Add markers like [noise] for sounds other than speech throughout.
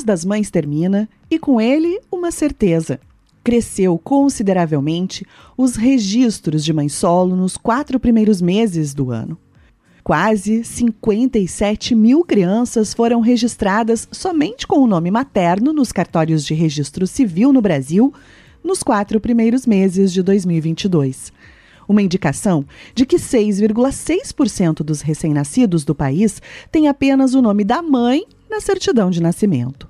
mês das mães termina e com ele uma certeza. Cresceu consideravelmente os registros de mãe solo nos quatro primeiros meses do ano. Quase 57 mil crianças foram registradas somente com o nome materno nos cartórios de registro civil no Brasil nos quatro primeiros meses de 2022. Uma indicação de que 6,6% dos recém-nascidos do país têm apenas o nome da mãe na certidão de nascimento.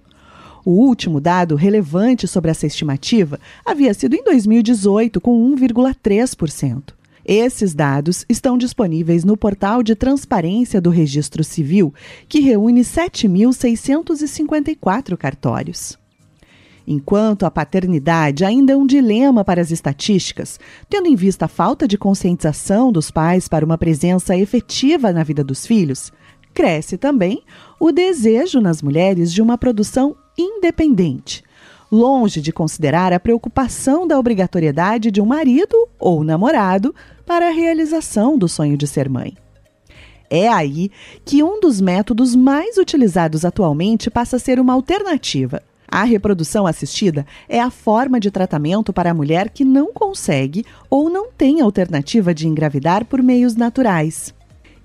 O último dado relevante sobre essa estimativa havia sido em 2018, com 1,3%. Esses dados estão disponíveis no portal de transparência do Registro Civil, que reúne 7.654 cartórios. Enquanto a paternidade ainda é um dilema para as estatísticas, tendo em vista a falta de conscientização dos pais para uma presença efetiva na vida dos filhos, cresce também o desejo nas mulheres de uma produção independente, longe de considerar a preocupação da obrigatoriedade de um marido ou namorado para a realização do sonho de ser mãe. É aí que um dos métodos mais utilizados atualmente passa a ser uma alternativa. A reprodução assistida é a forma de tratamento para a mulher que não consegue ou não tem alternativa de engravidar por meios naturais.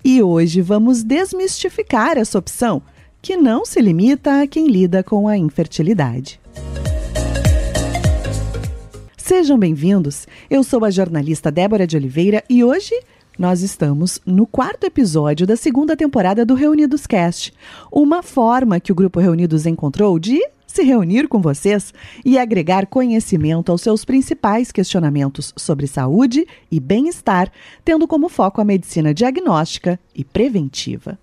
E hoje vamos desmistificar essa opção, que não se limita a quem lida com a infertilidade. Sejam bem-vindos. Eu sou a jornalista Débora de Oliveira e hoje nós estamos no quarto episódio da segunda temporada do Reunidos Cast, uma forma que o grupo Reunidos encontrou de se reunir com vocês e agregar conhecimento aos seus principais questionamentos sobre saúde e bem-estar, tendo como foco a medicina diagnóstica e preventiva.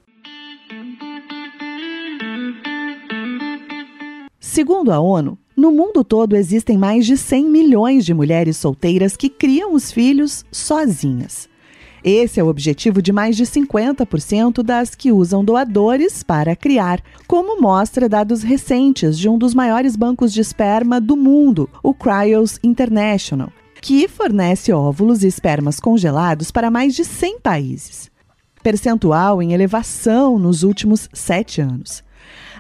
Segundo a ONU, no mundo todo existem mais de 100 milhões de mulheres solteiras que criam os filhos sozinhas. Esse é o objetivo de mais de 50% das que usam doadores para criar, como mostra dados recentes de um dos maiores bancos de esperma do mundo, o Cryos International, que fornece óvulos e espermas congelados para mais de 100 países. Percentual em elevação nos últimos sete anos.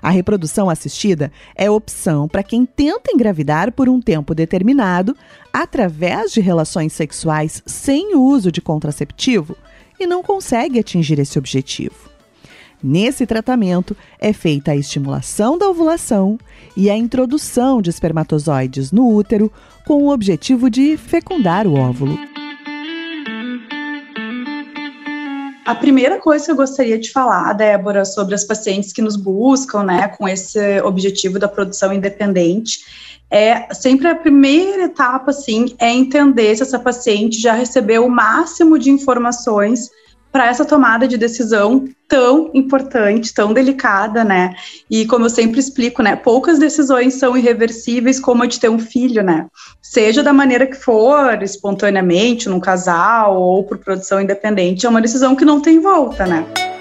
A reprodução assistida é opção para quem tenta engravidar por um tempo determinado através de relações sexuais sem uso de contraceptivo e não consegue atingir esse objetivo. Nesse tratamento é feita a estimulação da ovulação e a introdução de espermatozoides no útero com o objetivo de fecundar o óvulo. A primeira coisa que eu gostaria de falar, Débora, sobre as pacientes que nos buscam, né, com esse objetivo da produção independente, é sempre a primeira etapa, assim, é entender se essa paciente já recebeu o máximo de informações para essa tomada de decisão tão importante, tão delicada, né? E como eu sempre explico, né, poucas decisões são irreversíveis como a de ter um filho, né? Seja da maneira que for, espontaneamente, num casal ou por produção independente, é uma decisão que não tem volta, né?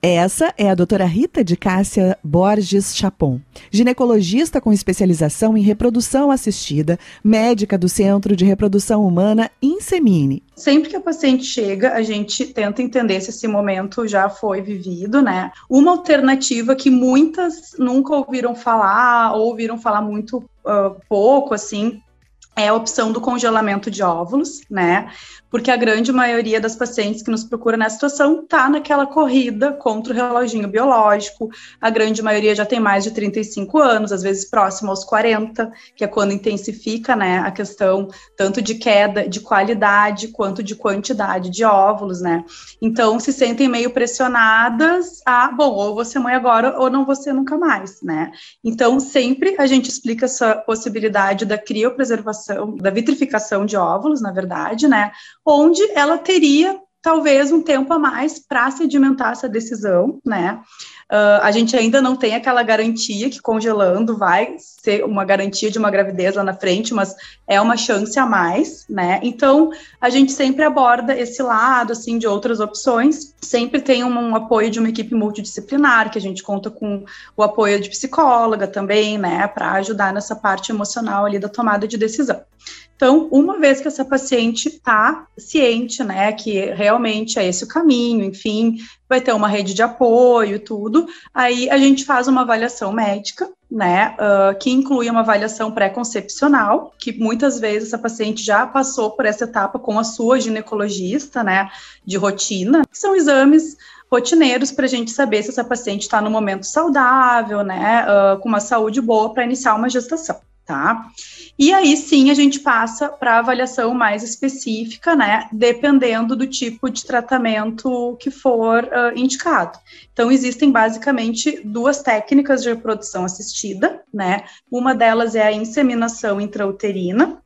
Essa é a doutora Rita de Cássia Borges Chapon, ginecologista com especialização em reprodução assistida, médica do Centro de Reprodução Humana Insemine. Sempre que a paciente chega, a gente tenta entender se esse momento já foi vivido, né? Uma alternativa que muitas nunca ouviram falar, ou ouviram falar muito uh, pouco, assim, é a opção do congelamento de óvulos, né? porque a grande maioria das pacientes que nos procura nessa situação está naquela corrida contra o reloginho biológico, a grande maioria já tem mais de 35 anos, às vezes próximo aos 40, que é quando intensifica né, a questão tanto de queda de qualidade quanto de quantidade de óvulos, né? Então se sentem meio pressionadas a, bom, ou ser mãe agora ou não ser nunca mais, né? Então sempre a gente explica essa possibilidade da criopreservação, da vitrificação de óvulos, na verdade, né? onde ela teria talvez um tempo a mais para sedimentar essa decisão, né? Uh, a gente ainda não tem aquela garantia que congelando vai ser uma garantia de uma gravidez lá na frente, mas é uma chance a mais, né? Então a gente sempre aborda esse lado assim de outras opções. Sempre tem um, um apoio de uma equipe multidisciplinar, que a gente conta com o apoio de psicóloga também, né, para ajudar nessa parte emocional ali da tomada de decisão. Então, uma vez que essa paciente está ciente, né, que realmente é esse o caminho, enfim, vai ter uma rede de apoio, tudo, aí a gente faz uma avaliação médica, né, uh, que inclui uma avaliação pré-concepcional, que muitas vezes essa paciente já passou por essa etapa com a sua ginecologista, né, de rotina, que são exames rotineiros para a gente saber se essa paciente está no momento saudável, né, uh, com uma saúde boa para iniciar uma gestação, tá? E aí sim a gente passa para avaliação mais específica, né, dependendo do tipo de tratamento que for uh, indicado. Então existem basicamente duas técnicas de reprodução assistida, né? Uma delas é a inseminação intrauterina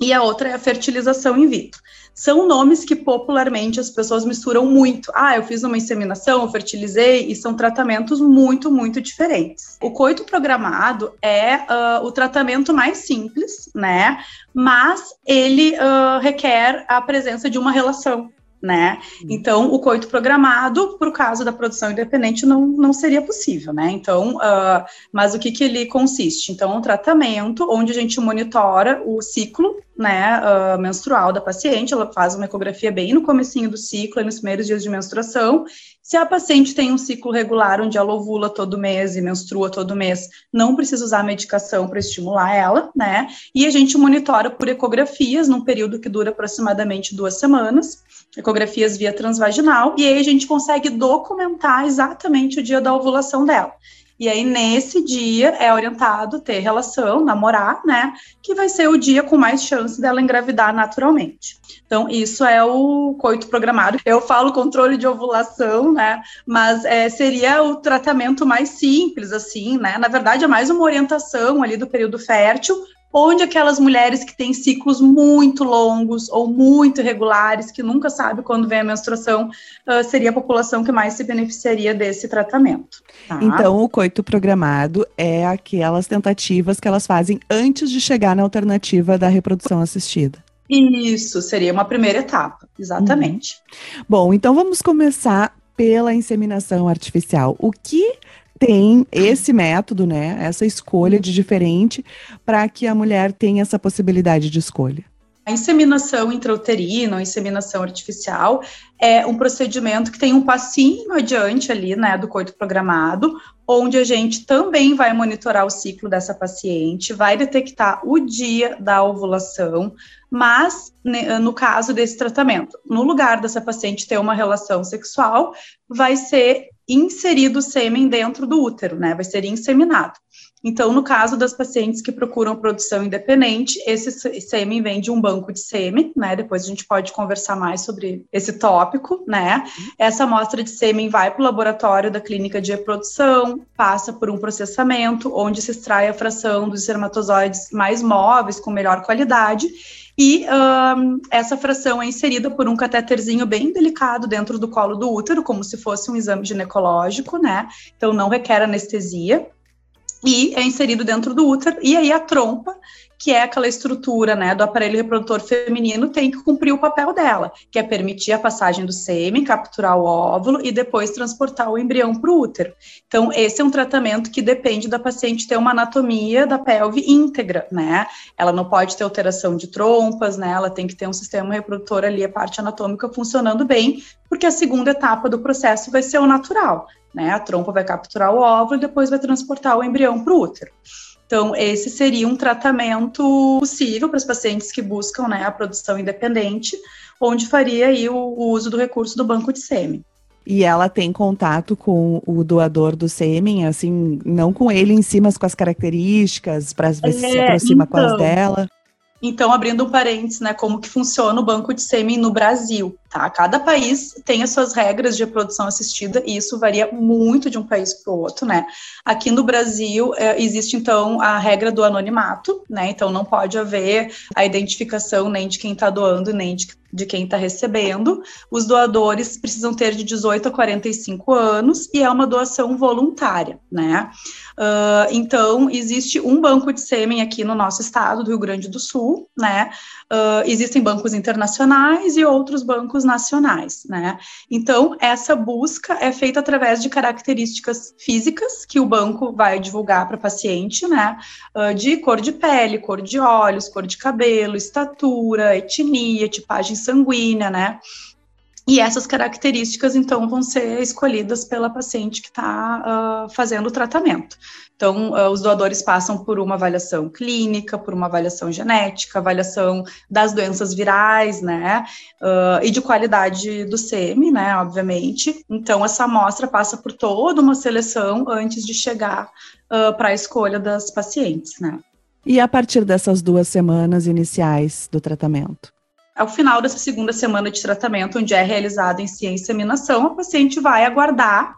e a outra é a fertilização in vitro são nomes que popularmente as pessoas misturam muito. Ah, eu fiz uma inseminação, eu fertilizei, e são tratamentos muito, muito diferentes. O coito programado é uh, o tratamento mais simples, né? Mas ele uh, requer a presença de uma relação né? Uhum. Então, o coito programado, para o caso da produção independente, não, não seria possível, né? Então, uh, mas o que, que ele consiste? Então, um tratamento onde a gente monitora o ciclo, né, uh, menstrual da paciente, ela faz uma ecografia bem no comecinho do ciclo, nos primeiros dias de menstruação, se a paciente tem um ciclo regular onde ela ovula todo mês e menstrua todo mês, não precisa usar medicação para estimular ela, né? E a gente monitora por ecografias num período que dura aproximadamente duas semanas ecografias via transvaginal, e aí a gente consegue documentar exatamente o dia da ovulação dela. E aí, nesse dia, é orientado ter relação, namorar, né? Que vai ser o dia com mais chance dela engravidar naturalmente. Então, isso é o coito programado. Eu falo controle de ovulação, né? Mas é, seria o tratamento mais simples, assim, né? Na verdade, é mais uma orientação ali do período fértil onde aquelas mulheres que têm ciclos muito longos ou muito irregulares, que nunca sabe quando vem a menstruação, uh, seria a população que mais se beneficiaria desse tratamento. Tá? Então, o coito programado é aquelas tentativas que elas fazem antes de chegar na alternativa da reprodução assistida. Isso, seria uma primeira etapa, exatamente. Uhum. Bom, então vamos começar pela inseminação artificial. O que tem esse método, né, essa escolha de diferente, para que a mulher tenha essa possibilidade de escolha? A inseminação intrauterina, ou inseminação artificial, é um procedimento que tem um passinho adiante ali, né, do coito programado, onde a gente também vai monitorar o ciclo dessa paciente, vai detectar o dia da ovulação, mas né, no caso desse tratamento, no lugar dessa paciente ter uma relação sexual, vai ser inserido o sêmen dentro do útero, né? Vai ser inseminado. Então, no caso das pacientes que procuram produção independente, esse sêmen vem de um banco de sêmen, né? Depois a gente pode conversar mais sobre esse tópico, né? Essa amostra de sêmen vai para o laboratório da clínica de reprodução, passa por um processamento, onde se extrai a fração dos espermatozoides mais móveis, com melhor qualidade, e um, essa fração é inserida por um catéterzinho bem delicado dentro do colo do útero, como se fosse um exame ginecológico, né? Então não requer anestesia. E é inserido dentro do útero, e aí a trompa que é aquela estrutura né, do aparelho reprodutor feminino, tem que cumprir o papel dela, que é permitir a passagem do sêmen, capturar o óvulo e depois transportar o embrião para o útero. Então, esse é um tratamento que depende da paciente ter uma anatomia da pelve íntegra, né? Ela não pode ter alteração de trompas, né? Ela tem que ter um sistema reprodutor ali, a parte anatômica funcionando bem, porque a segunda etapa do processo vai ser o natural, né? A trompa vai capturar o óvulo e depois vai transportar o embrião para o útero. Então, esse seria um tratamento possível para os pacientes que buscam né, a produção independente, onde faria aí o, o uso do recurso do banco de sêmen. E ela tem contato com o doador do sêmen, assim, não com ele em si, mas com as características, para ver se é, se aproxima então, com as então. dela. Então, abrindo um parênteses, né, como que funciona o banco de sêmen no Brasil, tá? Cada país tem as suas regras de reprodução assistida e isso varia muito de um país para o outro, né? Aqui no Brasil é, existe então a regra do anonimato, né? Então não pode haver a identificação nem de quem está doando nem de de quem está recebendo. Os doadores precisam ter de 18 a 45 anos e é uma doação voluntária, né? Uh, então, existe um banco de sêmen aqui no nosso estado, do Rio Grande do Sul, né? Uh, existem bancos internacionais e outros bancos nacionais, né? Então, essa busca é feita através de características físicas que o banco vai divulgar para o paciente, né? Uh, de cor de pele, cor de olhos, cor de cabelo, estatura, etnia, tipagem sanguínea, né? E essas características, então, vão ser escolhidas pela paciente que está uh, fazendo o tratamento. Então, uh, os doadores passam por uma avaliação clínica, por uma avaliação genética, avaliação das doenças virais, né, uh, e de qualidade do sêmen, né, obviamente. Então, essa amostra passa por toda uma seleção antes de chegar para a escolha das pacientes, né. E a partir dessas duas semanas iniciais do tratamento? Ao final dessa segunda semana de tratamento, onde é realizado em si a inseminação, a paciente vai aguardar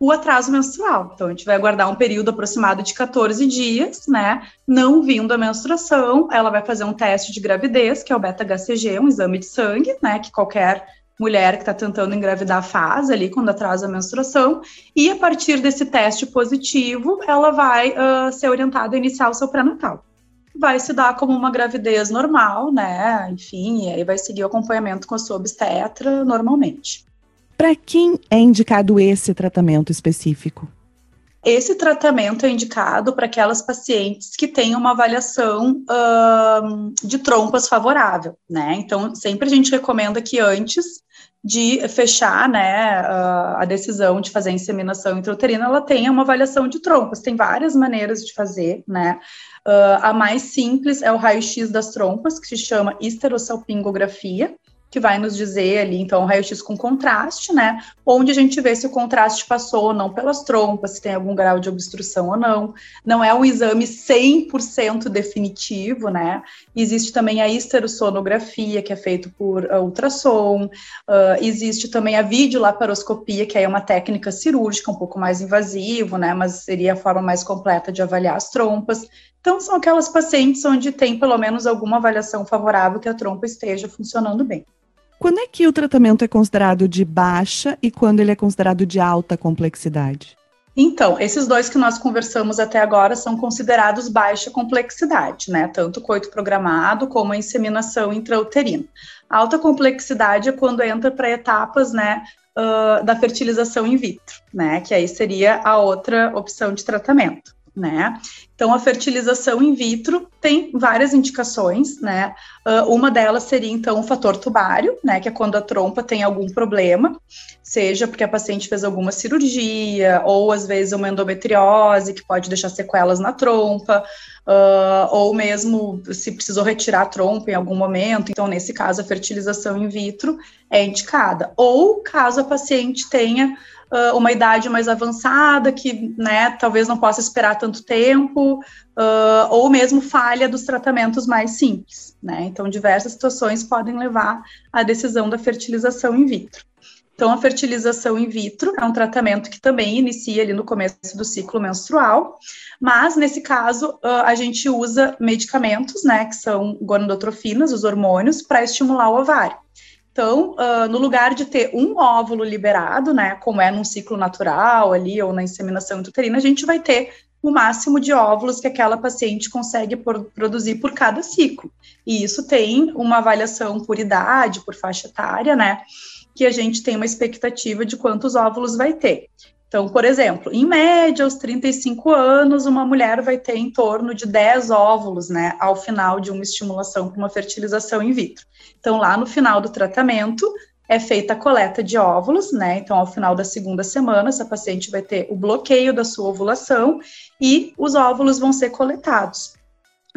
o atraso menstrual. Então, a gente vai aguardar um período aproximado de 14 dias, né? Não vindo a menstruação, ela vai fazer um teste de gravidez, que é o beta-HCG, um exame de sangue, né? Que qualquer mulher que está tentando engravidar faz ali quando atrasa a menstruação. E a partir desse teste positivo, ela vai uh, ser orientada a iniciar o seu pré-natal vai se dar como uma gravidez normal, né? Enfim, e aí vai seguir o acompanhamento com a sua obstetra normalmente. Para quem é indicado esse tratamento específico? Esse tratamento é indicado para aquelas pacientes que têm uma avaliação uh, de trompas favorável, né? Então, sempre a gente recomenda que antes de fechar, né, a decisão de fazer a inseminação intrauterina, ela tenha uma avaliação de trompas. Tem várias maneiras de fazer, né? Uh, a mais simples é o raio-x das trompas, que se chama esterossalpingografia, que vai nos dizer ali, então, raio-x com contraste, né? Onde a gente vê se o contraste passou ou não pelas trompas, se tem algum grau de obstrução ou não. Não é um exame 100% definitivo, né? Existe também a esterosonografia, que é feito por uh, ultrassom. Uh, existe também a videolaparoscopia, que é uma técnica cirúrgica um pouco mais invasivo, né? Mas seria a forma mais completa de avaliar as trompas. Então, são aquelas pacientes onde tem pelo menos alguma avaliação favorável que a trompa esteja funcionando bem. Quando é que o tratamento é considerado de baixa e quando ele é considerado de alta complexidade? Então, esses dois que nós conversamos até agora são considerados baixa complexidade, né? Tanto o coito programado como a inseminação intrauterina. Alta complexidade é quando entra para etapas, né, uh, da fertilização in vitro, né? Que aí seria a outra opção de tratamento né? Então, a fertilização in vitro tem várias indicações, né? Uh, uma delas seria, então, o fator tubário, né? Que é quando a trompa tem algum problema, seja porque a paciente fez alguma cirurgia, ou às vezes uma endometriose, que pode deixar sequelas na trompa, uh, ou mesmo se precisou retirar a trompa em algum momento. Então, nesse caso, a fertilização in vitro é indicada. Ou caso a paciente tenha uh, uma idade mais avançada, que né, talvez não possa esperar tanto tempo, uh, ou mesmo falha dos tratamentos mais simples. Né? Então, diversas situações podem levar à decisão da fertilização in vitro. Então, a fertilização in vitro é um tratamento que também inicia ali no começo do ciclo menstrual, mas nesse caso a gente usa medicamentos, né, que são gonadotrofinas, os hormônios, para estimular o ovário. Então, uh, no lugar de ter um óvulo liberado, né, como é num ciclo natural ali, ou na inseminação intrauterina, a gente vai ter o máximo de óvulos que aquela paciente consegue por, produzir por cada ciclo. E isso tem uma avaliação por idade, por faixa etária, né, que a gente tem uma expectativa de quantos óvulos vai ter. Então, por exemplo, em média, aos 35 anos, uma mulher vai ter em torno de 10 óvulos, né, ao final de uma estimulação com uma fertilização in vitro. Então, lá no final do tratamento, é feita a coleta de óvulos, né? Então, ao final da segunda semana, essa paciente vai ter o bloqueio da sua ovulação e os óvulos vão ser coletados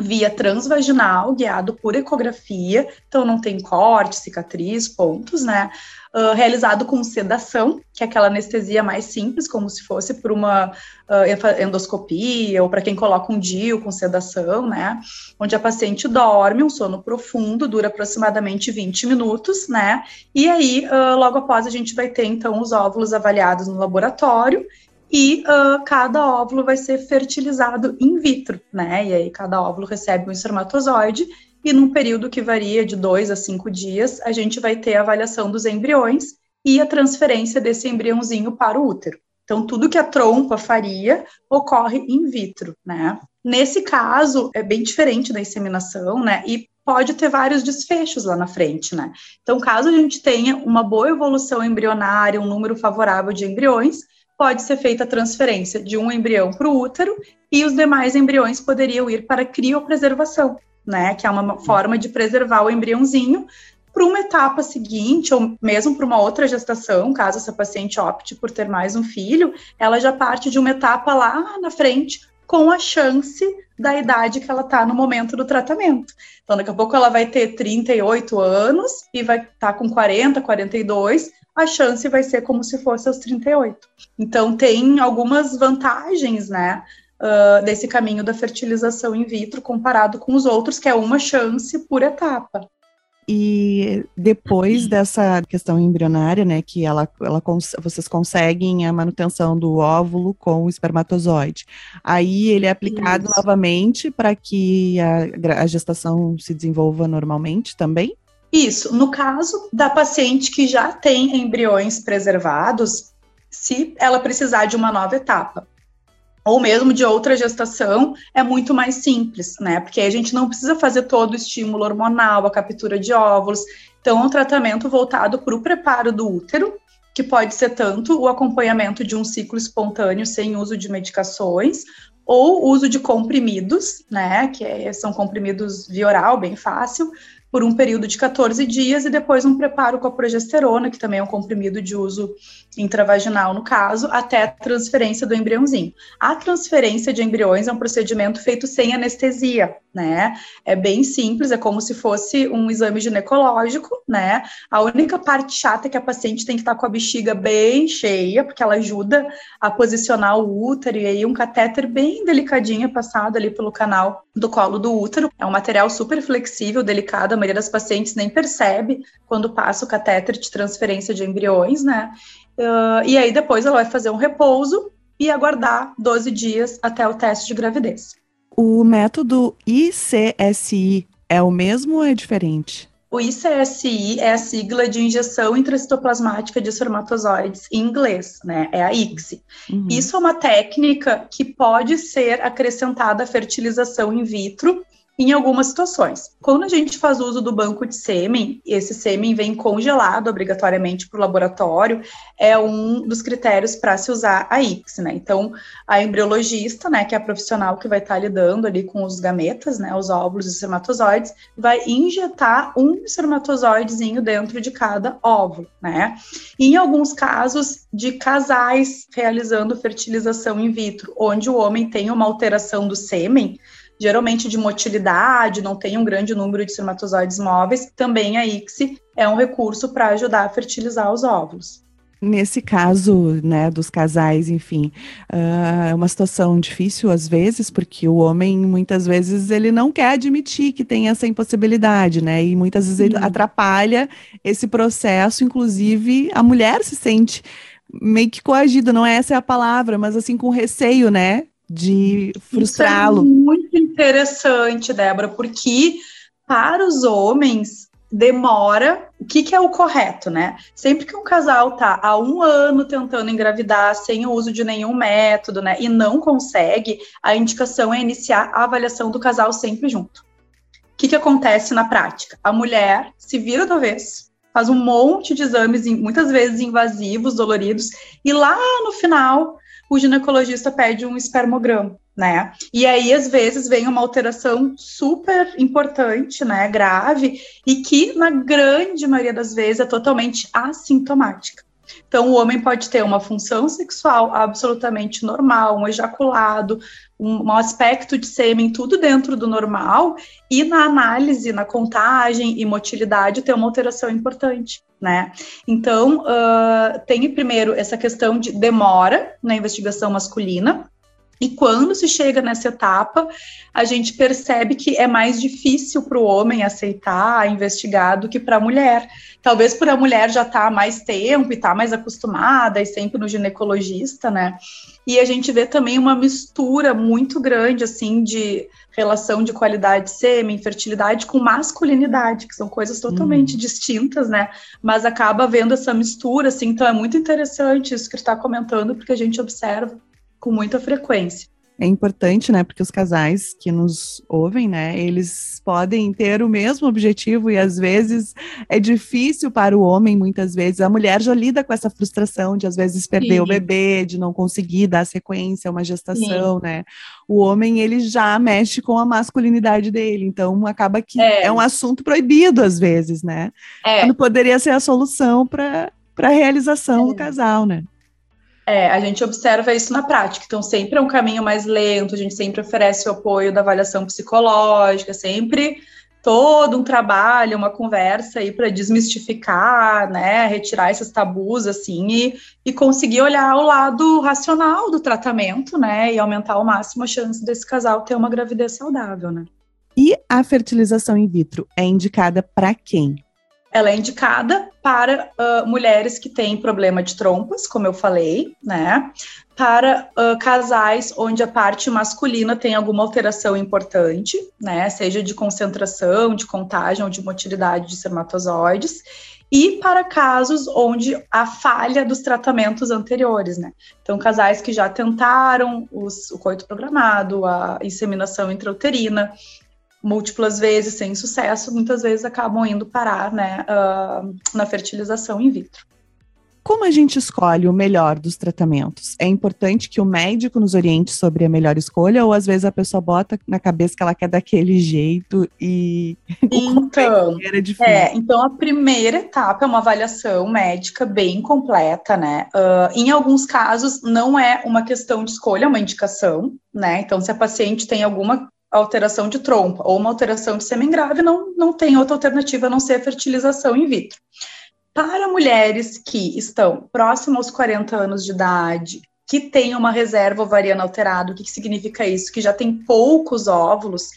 via transvaginal, guiado por ecografia, então não tem corte, cicatriz, pontos, né? Uh, realizado com sedação, que é aquela anestesia mais simples, como se fosse por uma uh, endoscopia, ou para quem coloca um DIU com sedação, né? Onde a paciente dorme, um sono profundo, dura aproximadamente 20 minutos, né? E aí, uh, logo após, a gente vai ter, então, os óvulos avaliados no laboratório e uh, cada óvulo vai ser fertilizado in vitro, né? E aí cada óvulo recebe um espermatozoide e num período que varia de dois a cinco dias, a gente vai ter a avaliação dos embriões e a transferência desse embriãozinho para o útero. Então, tudo que a trompa faria ocorre in vitro, né? Nesse caso, é bem diferente da inseminação, né? E pode ter vários desfechos lá na frente, né? Então, caso a gente tenha uma boa evolução embrionária, um número favorável de embriões, pode ser feita a transferência de um embrião para o útero e os demais embriões poderiam ir para a criopreservação, né? Que é uma forma de preservar o embriãozinho para uma etapa seguinte, ou mesmo para uma outra gestação, caso essa paciente opte por ter mais um filho, ela já parte de uma etapa lá na frente, com a chance da idade que ela está no momento do tratamento. Então, daqui a pouco ela vai ter 38 anos e vai estar tá com 40, 42, a chance vai ser como se fosse aos 38. Então, tem algumas vantagens, né, uh, desse caminho da fertilização in vitro comparado com os outros, que é uma chance por etapa. E depois dessa questão embrionária, né, que ela, ela vocês conseguem a manutenção do óvulo com o espermatozoide. Aí ele é aplicado Isso. novamente para que a, a gestação se desenvolva normalmente também? Isso. No caso da paciente que já tem embriões preservados, se ela precisar de uma nova etapa ou mesmo de outra gestação, é muito mais simples, né? Porque a gente não precisa fazer todo o estímulo hormonal, a captura de óvulos. Então, é um tratamento voltado para o preparo do útero, que pode ser tanto o acompanhamento de um ciclo espontâneo sem uso de medicações, ou uso de comprimidos, né? Que é, são comprimidos via oral, bem fácil, por um período de 14 dias e depois um preparo com a progesterona, que também é um comprimido de uso intravaginal no caso, até a transferência do embriãozinho. A transferência de embriões é um procedimento feito sem anestesia, né? É bem simples, é como se fosse um exame ginecológico, né? A única parte chata é que a paciente tem que estar com a bexiga bem cheia, porque ela ajuda a posicionar o útero e aí um catéter bem delicadinho passado ali pelo canal do colo do útero. É um material super flexível, delicado, a maioria das pacientes nem percebe quando passa o catéter de transferência de embriões, né? Uh, e aí depois ela vai fazer um repouso e aguardar 12 dias até o teste de gravidez. O método ICSI é o mesmo ou é diferente? O ICSI é a sigla de injeção intracitoplasmática de espermatozoides em inglês, né? É a ICSI. Uhum. Isso é uma técnica que pode ser acrescentada à fertilização in vitro em algumas situações. Quando a gente faz uso do banco de sêmen, esse sêmen vem congelado obrigatoriamente para o laboratório, é um dos critérios para se usar a IX, né? Então, a embriologista, né, que é a profissional que vai estar tá lidando ali com os gametas, né, os óvulos e espermatozoides, vai injetar um espermatozoidezinho dentro de cada óvulo, né? E em alguns casos de casais realizando fertilização in vitro, onde o homem tem uma alteração do sêmen, geralmente de motilidade, não tem um grande número de espermatozoides móveis, também a ICSI é um recurso para ajudar a fertilizar os óvulos. Nesse caso, né, dos casais, enfim, uh, é uma situação difícil às vezes, porque o homem, muitas vezes, ele não quer admitir que tem essa impossibilidade, né, e muitas vezes ele atrapalha esse processo, inclusive a mulher se sente meio que coagida, não é essa é a palavra, mas assim, com receio, né, de frustrá-lo. É muito interessante, Débora, porque para os homens demora. O que, que, é o correto, né? Sempre que um casal tá há um ano tentando engravidar sem o uso de nenhum método, né, e não consegue, a indicação é iniciar a avaliação do casal sempre junto. O que, que acontece na prática? A mulher se vira do avesso, faz um monte de exames, muitas vezes invasivos, doloridos, e lá no final o ginecologista pede um espermograma, né? E aí, às vezes, vem uma alteração super importante, né? Grave, e que, na grande maioria das vezes, é totalmente assintomática. Então, o homem pode ter uma função sexual absolutamente normal, um ejaculado, um, um, aspecto de sêmen, tudo dentro do normal, e na análise, na contagem e motilidade, ter uma alteração importante, né? Então, uh, tem primeiro essa questão de demora na investigação masculina, E quando se chega nessa etapa, a gente percebe que é mais difícil para o homem aceitar investigar do que para a mulher. Talvez por a mulher já estar tá mais tempo e estar tá mais acostumada e sempre no ginecologista, né? E a gente vê também uma mistura muito grande, assim, de relação de qualidade sêmen, fertilidade com masculinidade, que são coisas totalmente uhum. distintas, né? Mas acaba vendo essa mistura, assim, então é muito interessante isso que está comentando, porque a gente observa com muita frequência é importante, né? Porque os casais que nos ouvem, né? Eles podem ter o mesmo objetivo e às vezes é difícil para o homem, muitas vezes. A mulher já lida com essa frustração de às vezes perder Sim. o bebê, de não conseguir dar sequência a uma gestação, Sim. né? O homem, ele já mexe com a masculinidade dele, então acaba que é, é um assunto proibido às vezes, né? É. Quando poderia ser a solução para a realização é. do casal, né? É, a gente observa isso na prática. Então, sempre é um caminho mais lento, a gente sempre oferece o apoio da avaliação psicológica, sempre todo um trabalho, uma conversa aí para desmistificar, né, retirar esses tabus assim e, e conseguir olhar o lado racional do tratamento, né, e aumentar ao máximo a chance desse casal ter uma gravidez saudável, né. E a fertilização in vitro é indicada para quem? Ela é indicada para uh, mulheres que têm problema de trompas, como eu falei, né? Para uh, casais onde a parte masculina tem alguma alteração importante, né? Seja de concentração, de contagem ou de motilidade de espermatozoides. E para casos onde a falha dos tratamentos anteriores, né? Então, casais que já tentaram os, o coito programado, a inseminação intrauterina, múltiplas vezes sem sucesso, muitas vezes acabam indo parar né, uh, na fertilização in vitro. Como a gente escolhe o melhor dos tratamentos? É importante que o médico nos oriente sobre a melhor escolha ou às vezes a pessoa bota na cabeça que ela quer daquele jeito e [laughs] então, é, é, então a primeira etapa é uma avaliação médica bem completa, né? Uh, em alguns casos não é uma questão de escolha, é uma indicação, né? Então se a paciente tem alguma alteração de trompa ou uma alteração de sêmen grave, não, não tem outra alternativa a não ser a fertilização in vitro. Para mulheres que estão próximas aos 40 anos de idade, que têm uma reserva ovariana alterada, o que, que significa isso? Que já tem poucos óvulos,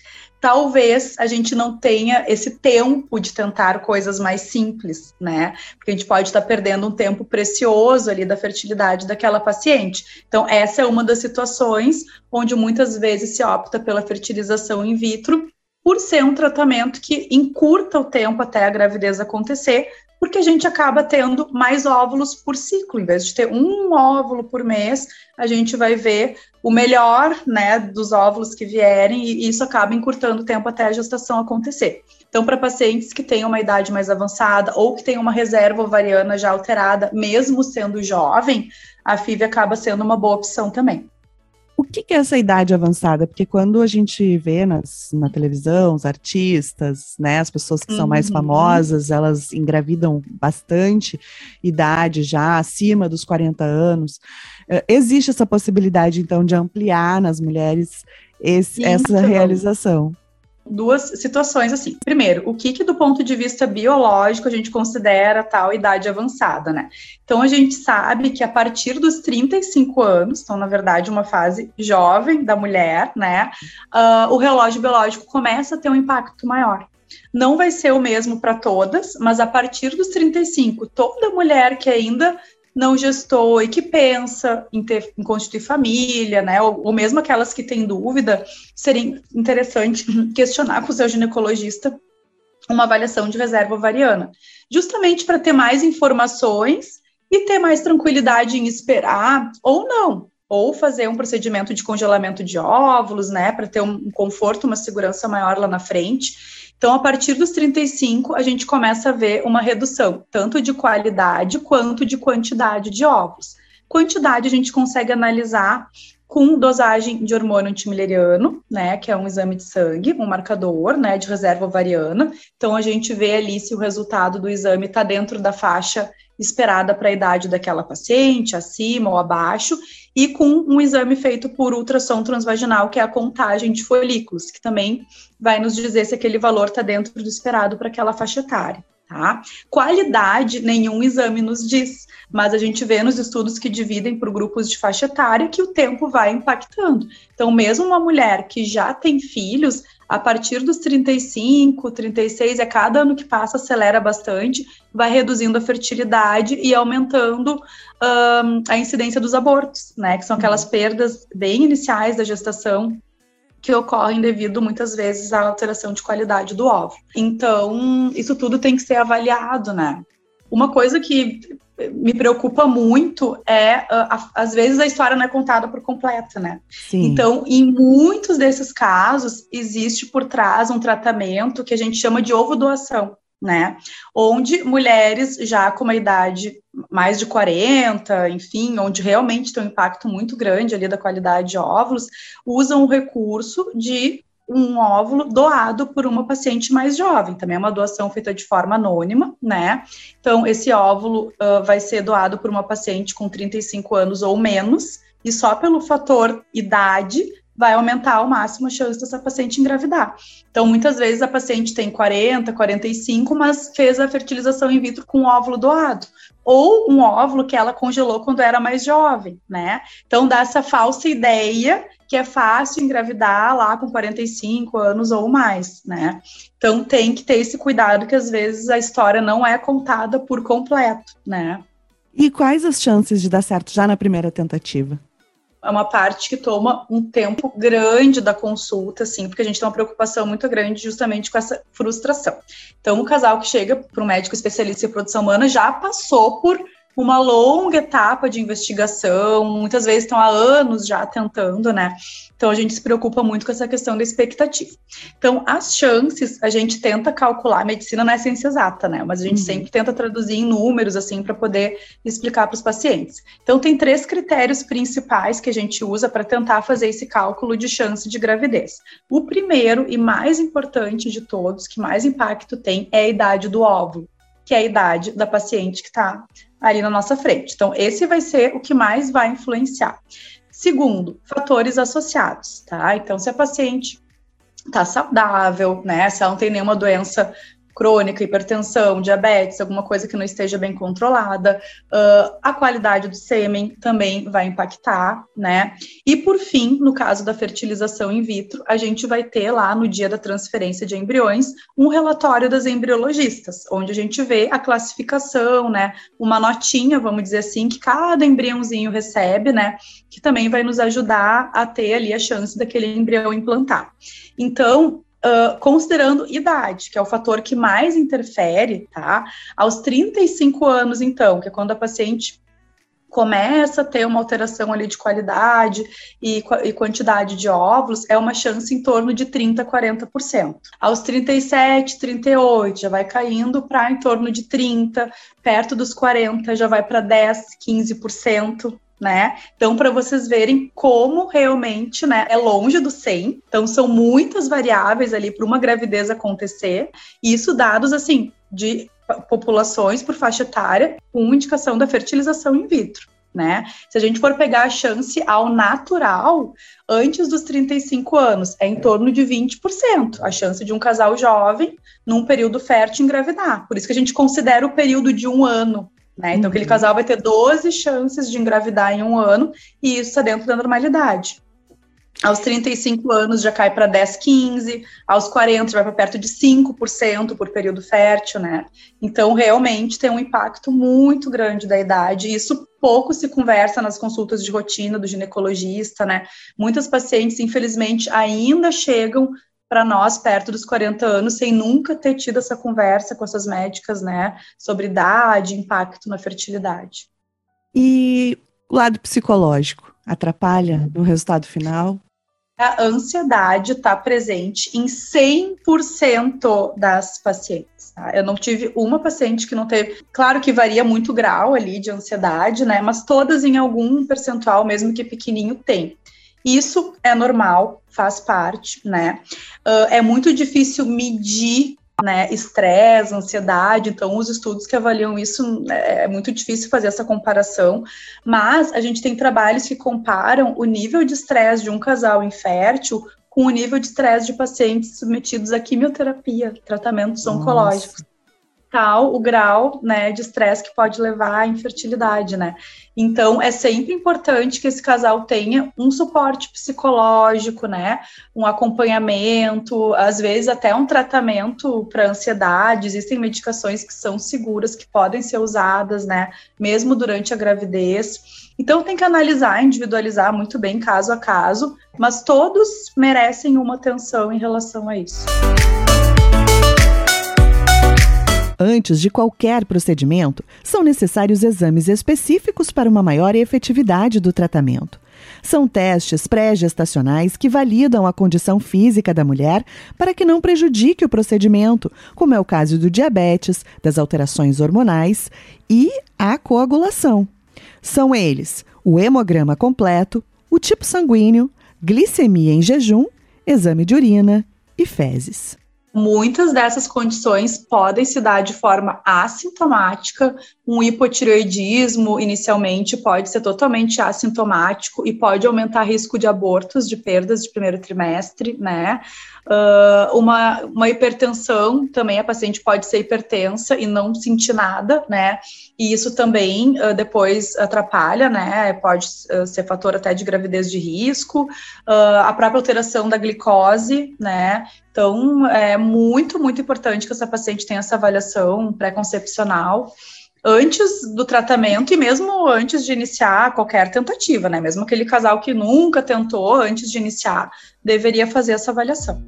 talvez a gente não tenha esse tempo de tentar coisas mais simples, né? Porque a gente pode estar perdendo um tempo precioso ali da fertilidade daquela paciente. Então, essa é uma das situações onde muitas vezes se opta pela fertilização in vitro, por ser um tratamento que encurta o tempo até a gravidez acontecer, porque a gente acaba tendo mais óvulos por ciclo. Em vez de ter um óvulo por mês, a gente vai ver o melhor né, dos óvulos que vierem, e isso acaba encurtando o tempo até a gestação acontecer. Então, para pacientes que têm uma idade mais avançada ou que têm uma reserva ovariana já alterada, mesmo sendo jovem, a FIV acaba sendo uma boa opção também. O que, que, é essa idade avançada? Porque quando a gente vê nas, na televisão os artistas, né, as pessoas que uhum. são mais uhum. famosas, elas engravidam bastante idade já, acima dos 40 anos. Uh, existe essa possibilidade, então, de ampliar nas mulheres esse, essa realização? Duas situações assim. Primeiro, o que, que do ponto de vista biológico a gente considera tal idade avançada, né? Então a gente sabe que a partir dos 35 anos, então na verdade uma fase jovem da mulher, né, uh, o relógio biológico começa a ter um impacto maior. Não vai ser o mesmo para todas, mas a partir dos 35, toda mulher que ainda não gestou e que pensa em, ter, em constituir família, né? Ou, ou mesmo aquelas que têm dúvida, seria interessante [laughs] questionar com o seu ginecologista uma avaliação de reserva ovariana, justamente para ter mais informações e ter mais tranquilidade em esperar ou não, ou fazer um procedimento de congelamento de óvulos, né, para ter um conforto, uma segurança maior lá na frente. Então, a partir dos 35, a gente começa a ver uma redução, tanto de qualidade quanto de quantidade de óvulos. Quantidade a gente consegue analisar com dosagem de hormônio antimileriano, né, que é um exame de sangue, um marcador, né, de reserva ovariana. Então a gente vê ali se o resultado do exame está dentro da faixa esperada para a idade daquela paciente, acima ou abaixo, e com um exame feito por ultrassom transvaginal, que é a contagem de folículos, que também vai nos dizer se aquele valor está dentro do esperado para aquela faixa etária. Tá? Qualidade, nenhum exame nos diz, mas a gente vê nos estudos que dividem por grupos de faixa etária que o tempo vai impactando. Então, mesmo uma mulher que já tem filhos, a partir dos 35, 36, é cada ano que passa acelera bastante, vai reduzindo a fertilidade e aumentando um, a incidência dos abortos, né? Que são aquelas uhum. perdas bem iniciais da gestação que ocorrem devido muitas vezes à alteração de qualidade do óvulo. Então, isso tudo tem que ser avaliado, né? Uma coisa que me preocupa muito é, às vezes, a história não é contada por completa, né? Sim. Então, em muitos desses casos, existe por trás um tratamento que a gente chama de ovo doação, né? Onde mulheres já com uma idade mais de 40, enfim, onde realmente tem um impacto muito grande ali da qualidade de óvulos, usam o recurso de um óvulo doado por uma paciente mais jovem. Também é uma doação feita de forma anônima, né? Então, esse óvulo uh, vai ser doado por uma paciente com 35 anos ou menos, e só pelo fator idade vai aumentar ao máximo a chance dessa paciente engravidar. Então, muitas vezes a paciente tem 40, 45, mas fez a fertilização in vitro com óvulo doado, ou um óvulo que ela congelou quando era mais jovem, né? Então, dá essa falsa ideia que é fácil engravidar lá com 45 anos ou mais, né? Então, tem que ter esse cuidado que às vezes a história não é contada por completo, né? E quais as chances de dar certo já na primeira tentativa? É uma parte que toma um tempo grande da consulta, assim, porque a gente tem uma preocupação muito grande justamente com essa frustração. Então, o casal que chega para um médico especialista em produção humana já passou por uma longa etapa de investigação, muitas vezes estão há anos já tentando, né? Então a gente se preocupa muito com essa questão da expectativa. Então, as chances a gente tenta calcular, a medicina não é ciência exata, né? Mas a gente uhum. sempre tenta traduzir em números assim para poder explicar para os pacientes. Então, tem três critérios principais que a gente usa para tentar fazer esse cálculo de chance de gravidez. O primeiro e mais importante de todos, que mais impacto tem, é a idade do óvulo, que é a idade da paciente que está ali na nossa frente. Então, esse vai ser o que mais vai influenciar. Segundo, fatores associados, tá? Então, se a paciente está saudável, né? Se ela não tem nenhuma doença crônica, hipertensão, diabetes, alguma coisa que não esteja bem controlada. Uh, a qualidade do sêmen também vai impactar, né? E por fim, no caso da fertilização in vitro, a gente vai ter lá no dia da transferência de embriões um relatório das embriologistas, onde a gente vê a classificação, né? Uma notinha, vamos dizer assim, que cada embriãozinho recebe, né? Que também vai nos ajudar a ter ali a chance daquele embrião implantar. Então, Uh, considerando idade, que é o fator que mais interfere, tá? Aos 35 anos, então, que é quando a paciente começa a ter uma alteração ali de qualidade e, e, quantidade de óvulos, é uma chance em torno de 30, 40%. Aos 37, 38, já vai caindo para em torno de 30, perto dos 40 já vai para 10, 15% né? Então, para vocês verem como realmente, né, é longe do 100. Então, são muitas variáveis ali para uma gravidez acontecer. Isso dados, assim, de populações por faixa etária com indicação da fertilização in vitro. Né? Se a gente for pegar a chance ao natural, antes dos 35 anos, é em torno de 20%, a chance de um casal jovem, num período fértil, engravidar. Por isso que a gente considera o período de um ano né? Então, uhum. aquele casal vai ter 12 chances de engravidar em um ano, e isso está dentro da normalidade. Aos 35 anos já cai para 10, 15, aos 40 vai para perto de 5% por período fértil, né? Então, realmente tem um impacto muito grande da idade. Isso pouco se conversa nas consultas de rotina do ginecologista, né? Muitas pacientes, infelizmente, ainda chegam para nós perto dos 40 anos sem nunca ter tido essa conversa com essas médicas, né, sobre idade, impacto na fertilidade. E o lado psicológico atrapalha no resultado final? A ansiedade está presente em 100% das pacientes. Tá? Eu não tive uma paciente que não teve. Claro que varia muito o grau ali de ansiedade, né? Mas todas em algum percentual, mesmo que pequenininho, tem. Isso é normal, faz parte, né? Uh, é muito difícil medir né, estresse, ansiedade, então os estudos que avaliam isso né, é muito difícil fazer essa comparação, mas a gente tem trabalhos que comparam o nível de estresse de um casal infértil com o nível de estresse de pacientes submetidos a quimioterapia, tratamentos Nossa. oncológicos. Tal o grau, né, de estresse que pode levar à infertilidade, né? Então, é sempre importante que esse casal tenha um suporte psicológico, né? Um acompanhamento, às vezes até um tratamento para ansiedade. Existem medicações que são seguras, que podem ser usadas, né? Mesmo durante a gravidez. Então, tem que analisar, individualizar muito bem, caso a caso, mas todos merecem uma atenção em relação a isso. Antes de qualquer procedimento, são necessários exames específicos para uma maior efetividade do tratamento. São testes pré-gestacionais que validam a condição física da mulher para que não prejudique o procedimento, como é o caso do diabetes, das alterações hormonais e a coagulação. São eles o hemograma completo, o tipo sanguíneo, glicemia em jejum, exame de urina e fezes. Muitas dessas condições podem se dar de forma assintomática. Um hipotireoidismo, inicialmente, pode ser totalmente assintomático e pode aumentar risco de abortos, de perdas de primeiro trimestre, né? Uh, uma, uma hipertensão, também a paciente pode ser hipertensa e não sentir nada, né? E isso também uh, depois atrapalha, né? Pode uh, ser fator até de gravidez de risco, a própria alteração da glicose, né? Então, é muito, muito importante que essa paciente tenha essa avaliação pré-concepcional antes do tratamento e mesmo antes de iniciar qualquer tentativa, né? Mesmo aquele casal que nunca tentou antes de iniciar, deveria fazer essa avaliação.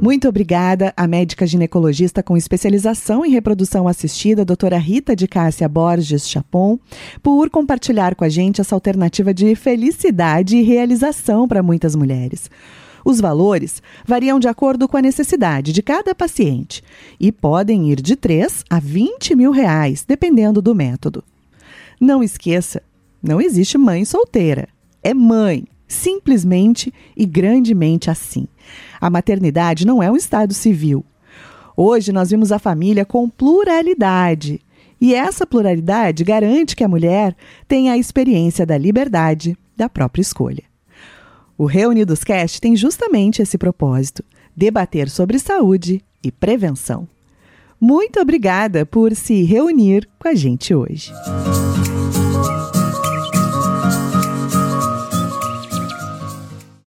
Muito obrigada à médica ginecologista com especialização em reprodução assistida, doutora Rita de Cássia Borges Chapon, por compartilhar com a gente essa alternativa de felicidade e realização para muitas mulheres. Os valores variam de acordo com a necessidade de cada paciente e podem ir de 3 a 20 mil reais, dependendo do método. Não esqueça, não existe mãe solteira. É mãe, simplesmente e grandemente assim. A maternidade não é um estado civil. Hoje nós vimos a família com pluralidade. E essa pluralidade garante que a mulher tenha a experiência da liberdade da própria escolha. O Reunidos Cast tem justamente esse propósito: debater sobre saúde e prevenção. Muito obrigada por se reunir com a gente hoje.